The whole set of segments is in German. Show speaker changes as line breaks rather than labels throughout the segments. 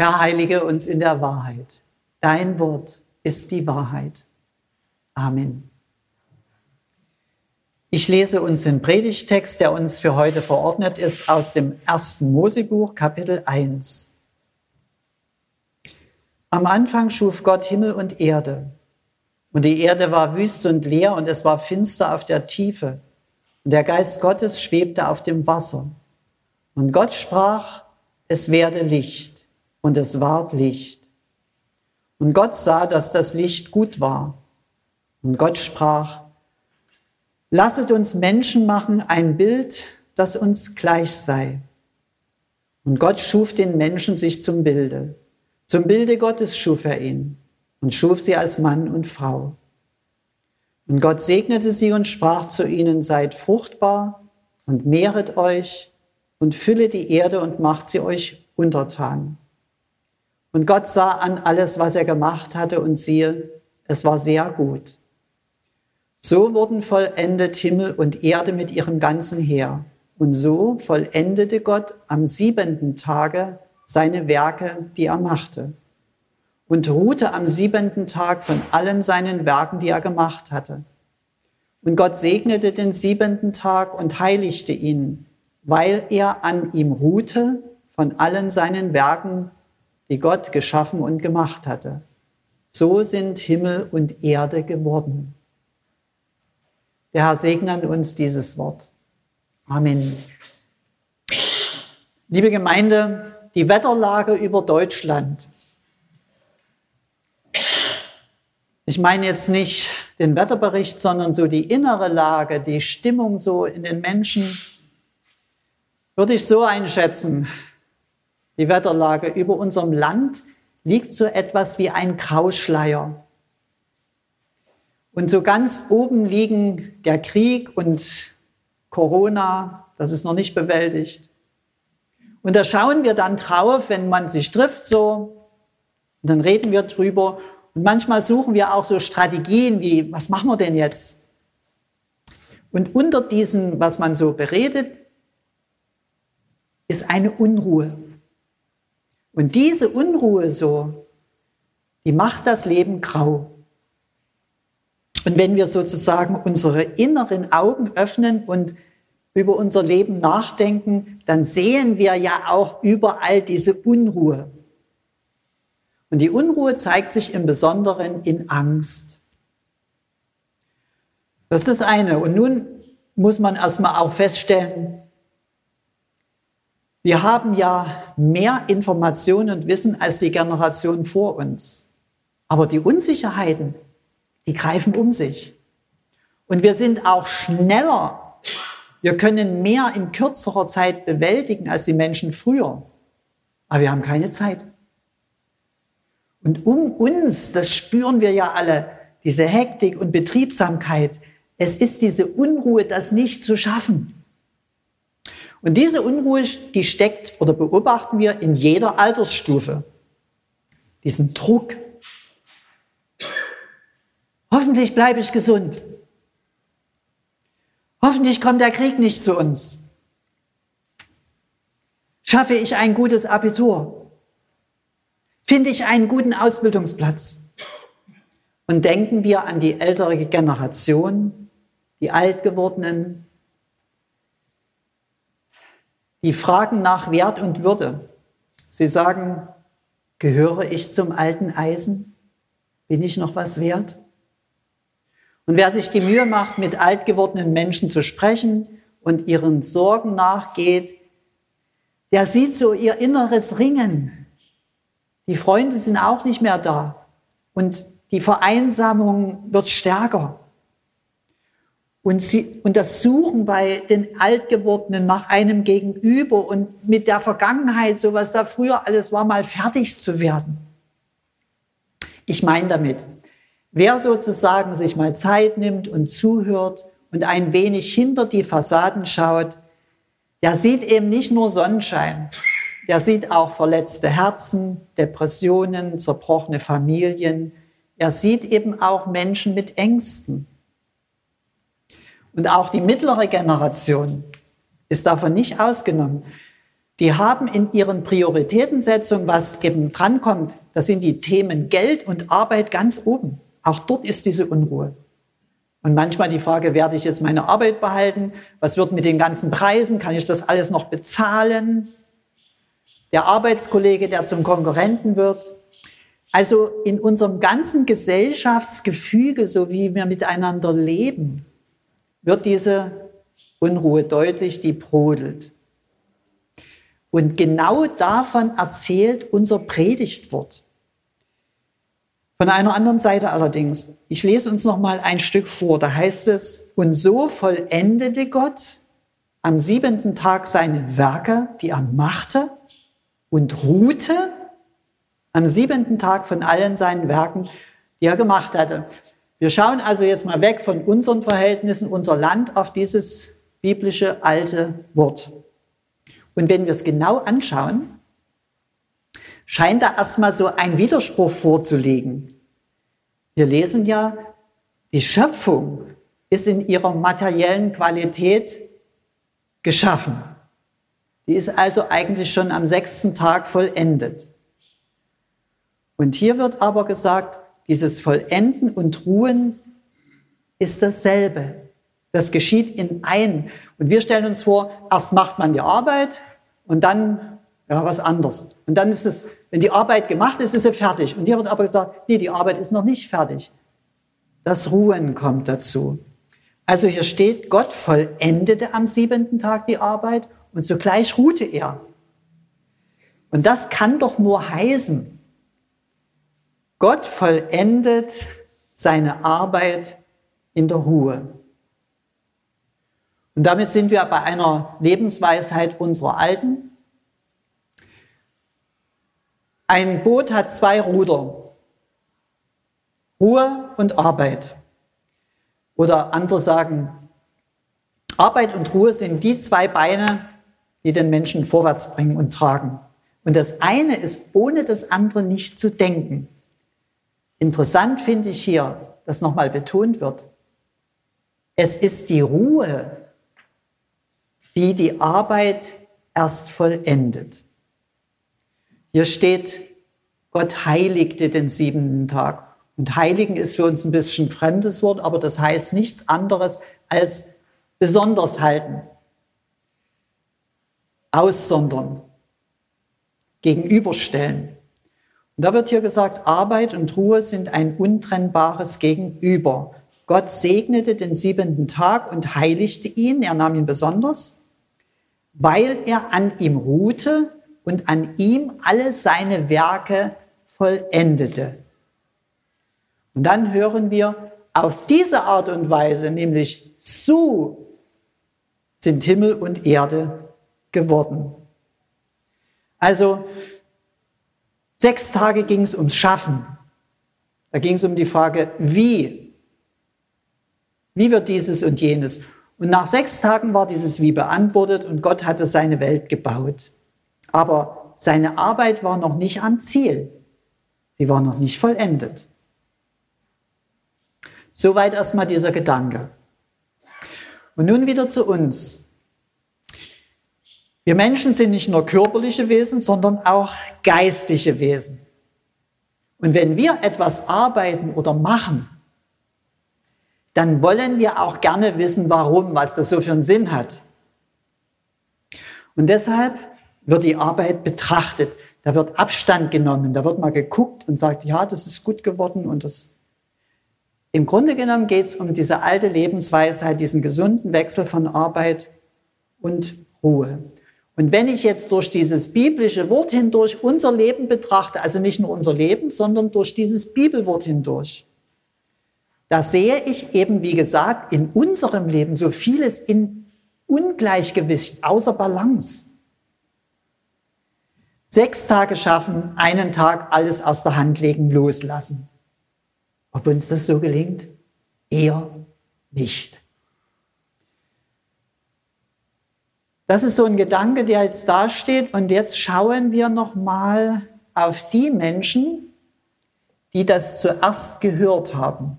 Herr, heilige uns in der Wahrheit. Dein Wort ist die Wahrheit. Amen. Ich lese uns den Predigtext, der uns für heute verordnet ist, aus dem ersten Mosebuch, Kapitel 1. Am Anfang schuf Gott Himmel und Erde. Und die Erde war wüst und leer und es war finster auf der Tiefe. Und der Geist Gottes schwebte auf dem Wasser. Und Gott sprach, es werde Licht. Und es ward Licht. Und Gott sah, dass das Licht gut war. Und Gott sprach, lasset uns Menschen machen ein Bild, das uns gleich sei. Und Gott schuf den Menschen sich zum Bilde. Zum Bilde Gottes schuf er ihn und schuf sie als Mann und Frau. Und Gott segnete sie und sprach zu ihnen, seid fruchtbar und mehret euch und fülle die Erde und macht sie euch untertan. Und Gott sah an alles, was er gemacht hatte, und siehe, es war sehr gut. So wurden vollendet Himmel und Erde mit ihrem ganzen Heer. Und so vollendete Gott am siebenten Tage seine Werke, die er machte und ruhte am siebenten Tag von allen seinen Werken, die er gemacht hatte. Und Gott segnete den siebenten Tag und heiligte ihn, weil er an ihm ruhte von allen seinen Werken, die Gott geschaffen und gemacht hatte. So sind Himmel und Erde geworden. Der Herr segne uns dieses Wort. Amen. Liebe Gemeinde, die Wetterlage über Deutschland Ich meine jetzt nicht den Wetterbericht, sondern so die innere Lage, die Stimmung so in den Menschen, würde ich so einschätzen. Die Wetterlage über unserem Land liegt so etwas wie ein Grauschleier. Und so ganz oben liegen der Krieg und Corona, das ist noch nicht bewältigt. Und da schauen wir dann drauf, wenn man sich trifft so, und dann reden wir drüber und manchmal suchen wir auch so Strategien wie, was machen wir denn jetzt? Und unter diesen, was man so beredet, ist eine Unruhe. Und diese Unruhe so, die macht das Leben grau. Und wenn wir sozusagen unsere inneren Augen öffnen und über unser Leben nachdenken, dann sehen wir ja auch überall diese Unruhe. Und die Unruhe zeigt sich im Besonderen in Angst. Das ist eine. Und nun muss man erstmal auch feststellen, wir haben ja mehr Informationen und Wissen als die Generation vor uns. Aber die Unsicherheiten, die greifen um sich. Und wir sind auch schneller. Wir können mehr in kürzerer Zeit bewältigen als die Menschen früher. Aber wir haben keine Zeit. Und um uns, das spüren wir ja alle, diese Hektik und Betriebsamkeit, es ist diese Unruhe, das nicht zu schaffen. Und diese Unruhe, die steckt oder beobachten wir in jeder Altersstufe. Diesen Druck. Hoffentlich bleibe ich gesund. Hoffentlich kommt der Krieg nicht zu uns. Schaffe ich ein gutes Abitur? Finde ich einen guten Ausbildungsplatz? Und denken wir an die ältere Generation, die Altgewordenen, die fragen nach Wert und Würde. Sie sagen, gehöre ich zum alten Eisen? Bin ich noch was wert? Und wer sich die Mühe macht, mit altgewordenen Menschen zu sprechen und ihren Sorgen nachgeht, der sieht so ihr inneres Ringen. Die Freunde sind auch nicht mehr da. Und die Vereinsamung wird stärker. Und, sie, und das Suchen bei den Altgewordenen nach einem Gegenüber und mit der Vergangenheit, so was da früher alles war, mal fertig zu werden. Ich meine damit, wer sozusagen sich mal Zeit nimmt und zuhört und ein wenig hinter die Fassaden schaut, der sieht eben nicht nur Sonnenschein, der sieht auch verletzte Herzen, Depressionen, zerbrochene Familien. Er sieht eben auch Menschen mit Ängsten. Und auch die mittlere Generation ist davon nicht ausgenommen. die haben in ihren Prioritätensetzungen, was eben drankommt, da sind die Themen Geld und Arbeit ganz oben. Auch dort ist diese Unruhe. Und manchmal die Frage, werde ich jetzt meine Arbeit behalten? Was wird mit den ganzen Preisen? Kann ich das alles noch bezahlen? Der Arbeitskollege, der zum Konkurrenten wird. Also in unserem ganzen Gesellschaftsgefüge, so wie wir miteinander leben, wird diese Unruhe deutlich, die brodelt. Und genau davon erzählt unser Predigtwort. Von einer anderen Seite allerdings, ich lese uns noch mal ein Stück vor, da heißt es, und so vollendete Gott am siebenten Tag seine Werke, die er machte, und ruhte am siebenten Tag von allen seinen Werken, die er gemacht hatte. Wir schauen also jetzt mal weg von unseren Verhältnissen, unser Land, auf dieses biblische alte Wort. Und wenn wir es genau anschauen, scheint da erstmal so ein Widerspruch vorzulegen. Wir lesen ja, die Schöpfung ist in ihrer materiellen Qualität geschaffen. Die ist also eigentlich schon am sechsten Tag vollendet. Und hier wird aber gesagt, dieses Vollenden und Ruhen ist dasselbe. Das geschieht in ein. Und wir stellen uns vor, erst macht man die Arbeit, und dann ja, was anderes. Und dann ist es, wenn die Arbeit gemacht ist, ist sie fertig. Und hier wird aber gesagt, nee, die Arbeit ist noch nicht fertig. Das Ruhen kommt dazu. Also hier steht, Gott vollendete am siebenten Tag die Arbeit und zugleich ruhte er. Und das kann doch nur heißen, Gott vollendet seine Arbeit in der Ruhe. Und damit sind wir bei einer Lebensweisheit unserer Alten. Ein Boot hat zwei Ruder. Ruhe und Arbeit. Oder andere sagen, Arbeit und Ruhe sind die zwei Beine, die den Menschen vorwärts bringen und tragen. Und das eine ist ohne das andere nicht zu denken. Interessant finde ich hier, dass nochmal betont wird, es ist die Ruhe, die die Arbeit erst vollendet. Hier steht, Gott heiligte den siebenten Tag. Und heiligen ist für uns ein bisschen fremdes Wort, aber das heißt nichts anderes als besonders halten, aussondern, gegenüberstellen. Und da wird hier gesagt, Arbeit und Ruhe sind ein untrennbares Gegenüber. Gott segnete den siebenten Tag und heiligte ihn, er nahm ihn besonders weil er an ihm ruhte und an ihm alle seine Werke vollendete. Und dann hören wir, auf diese Art und Weise, nämlich so sind Himmel und Erde geworden. Also sechs Tage ging es ums Schaffen. Da ging es um die Frage, wie? Wie wird dieses und jenes? Und nach sechs Tagen war dieses Wie beantwortet und Gott hatte seine Welt gebaut. Aber seine Arbeit war noch nicht am Ziel. Sie war noch nicht vollendet. Soweit erstmal dieser Gedanke. Und nun wieder zu uns. Wir Menschen sind nicht nur körperliche Wesen, sondern auch geistige Wesen. Und wenn wir etwas arbeiten oder machen, dann wollen wir auch gerne wissen, warum, was das so für einen Sinn hat. Und deshalb wird die Arbeit betrachtet. Da wird Abstand genommen, da wird mal geguckt und sagt, ja, das ist gut geworden und das. Im Grunde genommen geht es um diese alte Lebensweisheit, diesen gesunden Wechsel von Arbeit und Ruhe. Und wenn ich jetzt durch dieses biblische Wort hindurch unser Leben betrachte, also nicht nur unser Leben, sondern durch dieses Bibelwort hindurch, da sehe ich eben, wie gesagt, in unserem Leben so vieles in Ungleichgewicht, außer Balance. Sechs Tage schaffen, einen Tag alles aus der Hand legen, loslassen. Ob uns das so gelingt? Eher nicht. Das ist so ein Gedanke, der jetzt dasteht. Und jetzt schauen wir noch mal auf die Menschen, die das zuerst gehört haben.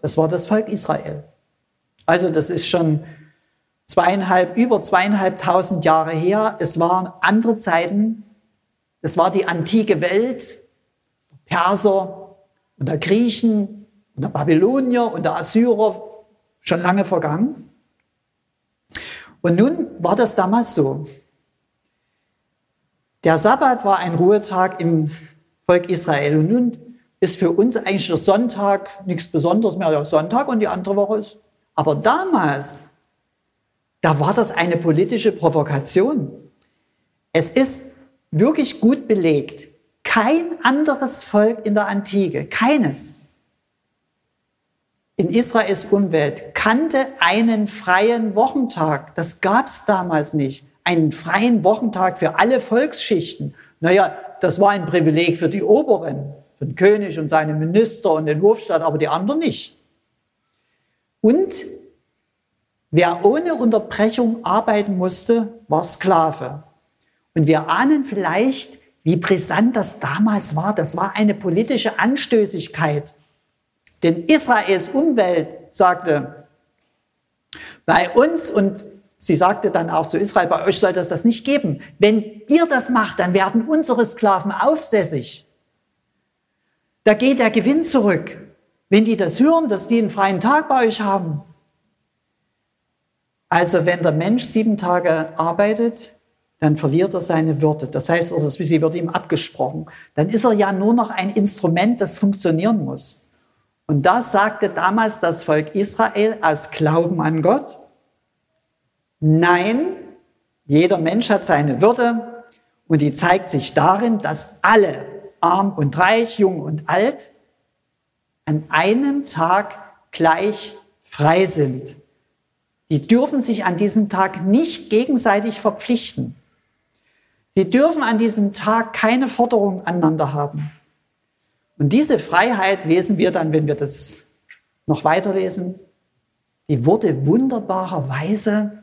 Das war das Volk Israel. Also das ist schon zweieinhalb, über zweieinhalbtausend Jahre her. Es waren andere Zeiten. Es war die antike Welt, Perser und der Griechen und der Babylonier und der Assyrer schon lange vergangen. Und nun war das damals so. Der Sabbat war ein Ruhetag im Volk Israel. Und nun ist für uns eigentlich der Sonntag nichts Besonderes mehr. Der Sonntag und die andere Woche ist. Aber damals, da war das eine politische Provokation. Es ist wirklich gut belegt. Kein anderes Volk in der Antike, keines, in Israels Umwelt kannte einen freien Wochentag. Das gab es damals nicht. Einen freien Wochentag für alle Volksschichten. Naja, das war ein Privileg für die Oberen, für den König und seine Minister und den Hofstaat, aber die anderen nicht. Und wer ohne Unterbrechung arbeiten musste, war Sklave. Und wir ahnen vielleicht, wie brisant das damals war. Das war eine politische Anstößigkeit. Denn Israels Umwelt sagte, bei uns und sie sagte dann auch zu Israel, bei euch soll das das nicht geben. Wenn ihr das macht, dann werden unsere Sklaven aufsässig. Da geht der Gewinn zurück. Wenn die das hören, dass die einen freien Tag bei euch haben. Also wenn der Mensch sieben Tage arbeitet, dann verliert er seine Würde. Das heißt, oder sie wird ihm abgesprochen. Dann ist er ja nur noch ein Instrument, das funktionieren muss. Und das sagte damals das Volk Israel aus Glauben an Gott. Nein, jeder Mensch hat seine Würde und die zeigt sich darin, dass alle, arm und reich, jung und alt, an einem Tag gleich frei sind. Die dürfen sich an diesem Tag nicht gegenseitig verpflichten. Sie dürfen an diesem Tag keine Forderung aneinander haben. Und diese Freiheit lesen wir dann, wenn wir das noch weiterlesen, die wurde wunderbarerweise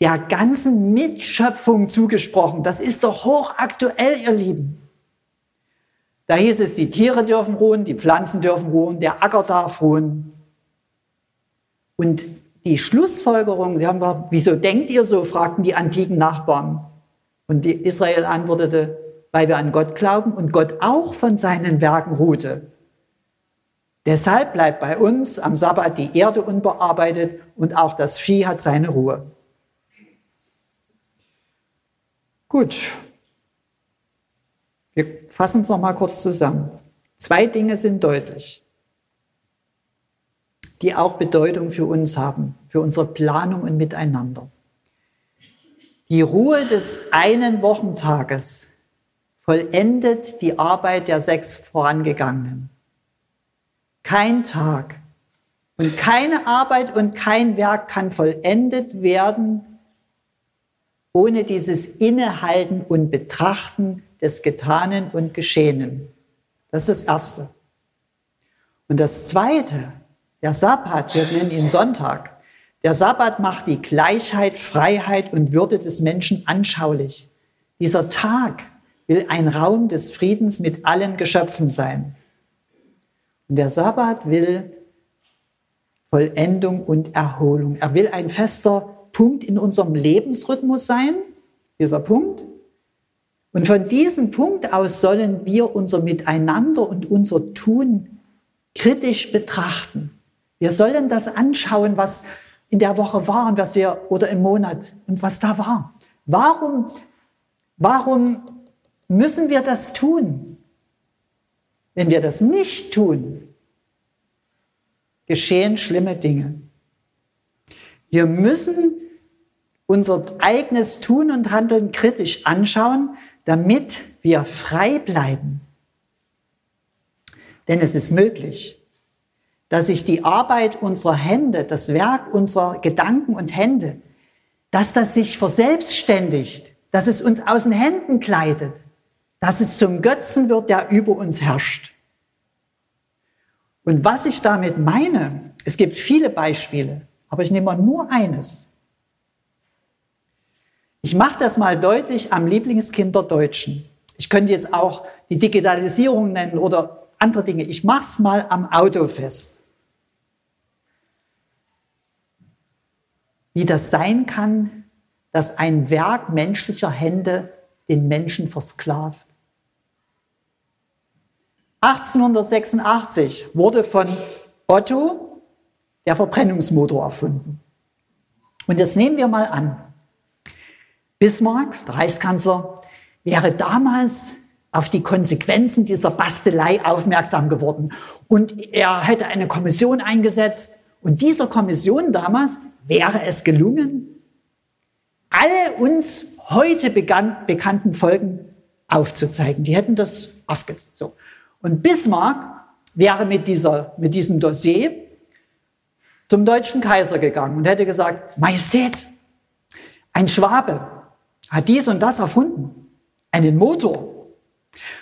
der ganzen Mitschöpfung zugesprochen. Das ist doch hochaktuell, ihr Lieben. Da hieß es, die Tiere dürfen ruhen, die Pflanzen dürfen ruhen, der Acker darf ruhen. Und die Schlussfolgerung, die haben wir, wieso denkt ihr so, fragten die antiken Nachbarn. Und Israel antwortete, weil wir an Gott glauben und Gott auch von seinen Werken ruhte. Deshalb bleibt bei uns am Sabbat die Erde unbearbeitet und auch das Vieh hat seine Ruhe. Gut, wir fassen es noch mal kurz zusammen. Zwei Dinge sind deutlich, die auch Bedeutung für uns haben, für unsere Planung und Miteinander. Die Ruhe des einen Wochentages vollendet die Arbeit der sechs vorangegangenen. Kein Tag und keine Arbeit und kein Werk kann vollendet werden ohne dieses Innehalten und Betrachten des Getanen und Geschehenen. Das ist das Erste. Und das Zweite, der Sabbat, wir nennen ihn Sonntag. Der Sabbat macht die Gleichheit, Freiheit und Würde des Menschen anschaulich. Dieser Tag will ein Raum des Friedens mit allen Geschöpfen sein. Und der Sabbat will Vollendung und Erholung. Er will ein fester Punkt in unserem Lebensrhythmus sein, dieser Punkt. Und von diesem Punkt aus sollen wir unser Miteinander und unser Tun kritisch betrachten. Wir sollen das anschauen, was in der Woche war und was wir, oder im Monat und was da war. Warum, warum müssen wir das tun. Wenn wir das nicht tun, geschehen schlimme Dinge. Wir müssen unser eigenes Tun und Handeln kritisch anschauen, damit wir frei bleiben. Denn es ist möglich, dass sich die Arbeit unserer Hände, das Werk unserer Gedanken und Hände, dass das sich verselbstständigt, dass es uns aus den Händen gleitet dass es zum Götzen wird, der über uns herrscht. Und was ich damit meine, es gibt viele Beispiele, aber ich nehme nur eines. Ich mache das mal deutlich am Lieblingskind der Deutschen. Ich könnte jetzt auch die Digitalisierung nennen oder andere Dinge. Ich mache es mal am Auto fest. wie das sein kann, dass ein Werk menschlicher Hände den Menschen versklavt. 1886 wurde von Otto der Verbrennungsmotor erfunden. Und das nehmen wir mal an. Bismarck, der Reichskanzler, wäre damals auf die Konsequenzen dieser Bastelei aufmerksam geworden. Und er hätte eine Kommission eingesetzt. Und dieser Kommission damals wäre es gelungen, alle uns heute bekannten Folgen aufzuzeigen. Die hätten das aufgezeigt. So. Und Bismarck wäre mit, dieser, mit diesem Dossier zum deutschen Kaiser gegangen und hätte gesagt, Majestät, ein Schwabe hat dies und das erfunden, einen Motor.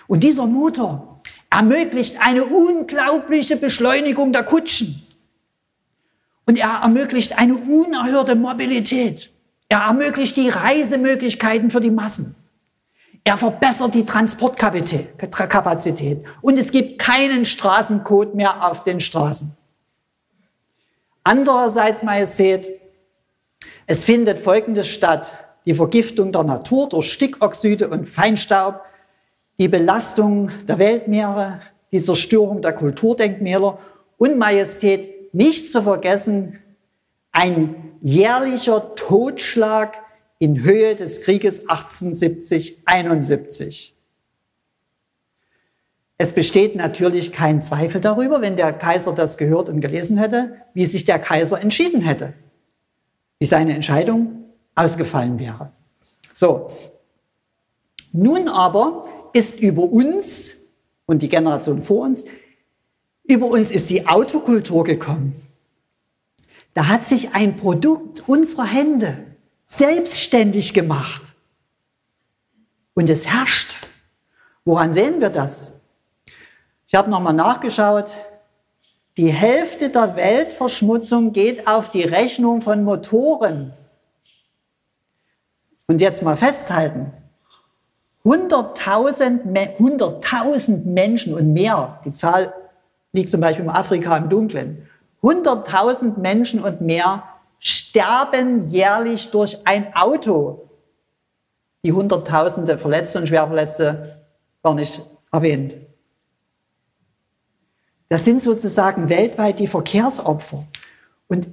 Und dieser Motor ermöglicht eine unglaubliche Beschleunigung der Kutschen. Und er ermöglicht eine unerhörte Mobilität. Er ermöglicht die Reisemöglichkeiten für die Massen. Er verbessert die Transportkapazität. Und es gibt keinen Straßencode mehr auf den Straßen. Andererseits, Majestät, es findet Folgendes statt. Die Vergiftung der Natur durch Stickoxide und Feinstaub, die Belastung der Weltmeere, die Zerstörung der Kulturdenkmäler und Majestät, nicht zu vergessen, ein jährlicher Totschlag in Höhe des Krieges 1870-71. Es besteht natürlich kein Zweifel darüber, wenn der Kaiser das gehört und gelesen hätte, wie sich der Kaiser entschieden hätte, wie seine Entscheidung ausgefallen wäre. So. Nun aber ist über uns und die Generation vor uns, über uns ist die Autokultur gekommen. Da hat sich ein Produkt unserer Hände selbstständig gemacht. Und es herrscht. Woran sehen wir das? Ich habe nochmal nachgeschaut. Die Hälfte der Weltverschmutzung geht auf die Rechnung von Motoren. Und jetzt mal festhalten. 100.000 100 Menschen und mehr, die Zahl liegt zum Beispiel in Afrika im Dunkeln, 100.000 Menschen und mehr sterben jährlich durch ein Auto. Die Hunderttausende Verletzte und Schwerverletzte gar nicht erwähnt. Das sind sozusagen weltweit die Verkehrsopfer. Und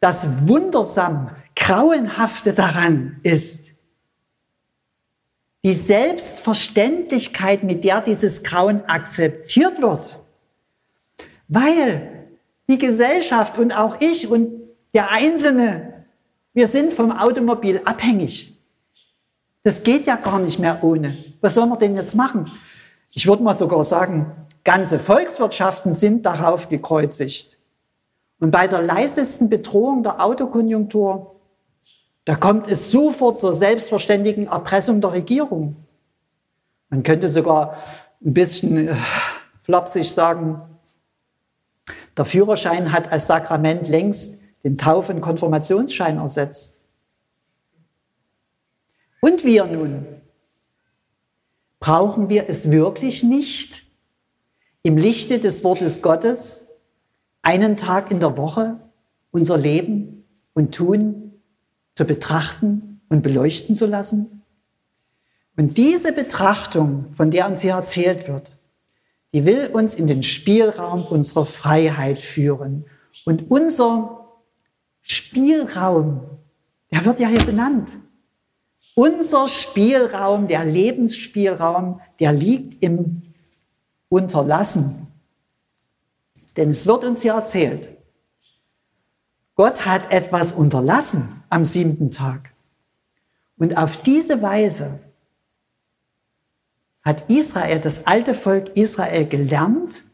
das Wundersam, Grauenhafte daran ist, die Selbstverständlichkeit, mit der dieses Grauen akzeptiert wird. Weil die Gesellschaft und auch ich und der Einzelne, wir sind vom Automobil abhängig. Das geht ja gar nicht mehr ohne. Was soll man denn jetzt machen? Ich würde mal sogar sagen, ganze Volkswirtschaften sind darauf gekreuzigt. Und bei der leisesten Bedrohung der Autokonjunktur, da kommt es sofort zur selbstverständigen Erpressung der Regierung. Man könnte sogar ein bisschen äh, flapsig sagen, der Führerschein hat als Sakrament längst den Tauf- und Konfirmationsschein ersetzt. Und wir nun? Brauchen wir es wirklich nicht, im Lichte des Wortes Gottes einen Tag in der Woche unser Leben und Tun zu betrachten und beleuchten zu lassen? Und diese Betrachtung, von der uns hier erzählt wird, die will uns in den Spielraum unserer Freiheit führen. Und unser Spielraum, der wird ja hier benannt. Unser Spielraum, der Lebensspielraum, der liegt im Unterlassen. Denn es wird uns hier erzählt, Gott hat etwas unterlassen am siebten Tag. Und auf diese Weise hat Israel, das alte Volk Israel gelernt,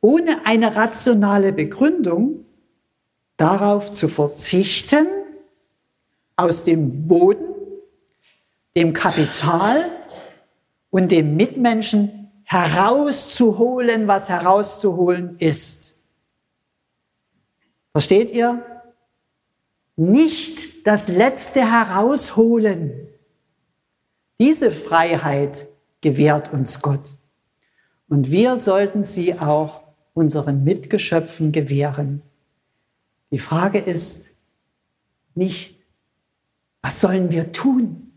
ohne eine rationale Begründung darauf zu verzichten, aus dem Boden, dem Kapital und dem Mitmenschen herauszuholen, was herauszuholen ist. Versteht ihr? Nicht das Letzte herausholen. Diese Freiheit gewährt uns Gott. Und wir sollten sie auch unseren Mitgeschöpfen gewähren. Die Frage ist, nicht, was sollen wir tun,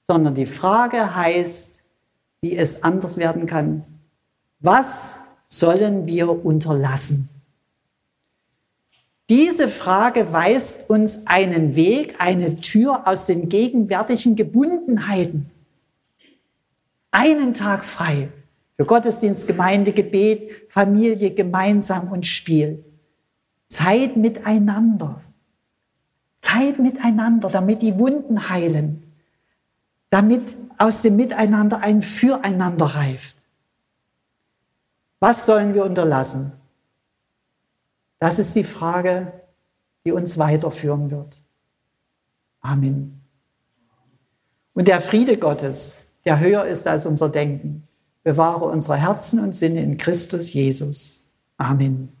sondern die Frage heißt, wie es anders werden kann. Was sollen wir unterlassen? Diese Frage weist uns einen Weg, eine Tür aus den gegenwärtigen Gebundenheiten. Einen Tag frei für Gottesdienst, Gemeinde, Gebet, Familie, gemeinsam und Spiel. Zeit miteinander. Zeit miteinander, damit die Wunden heilen, damit aus dem Miteinander ein Füreinander reift. Was sollen wir unterlassen? Das ist die Frage, die uns weiterführen wird. Amen. Und der Friede Gottes, der höher ist als unser Denken, bewahre unsere Herzen und Sinne in Christus Jesus. Amen.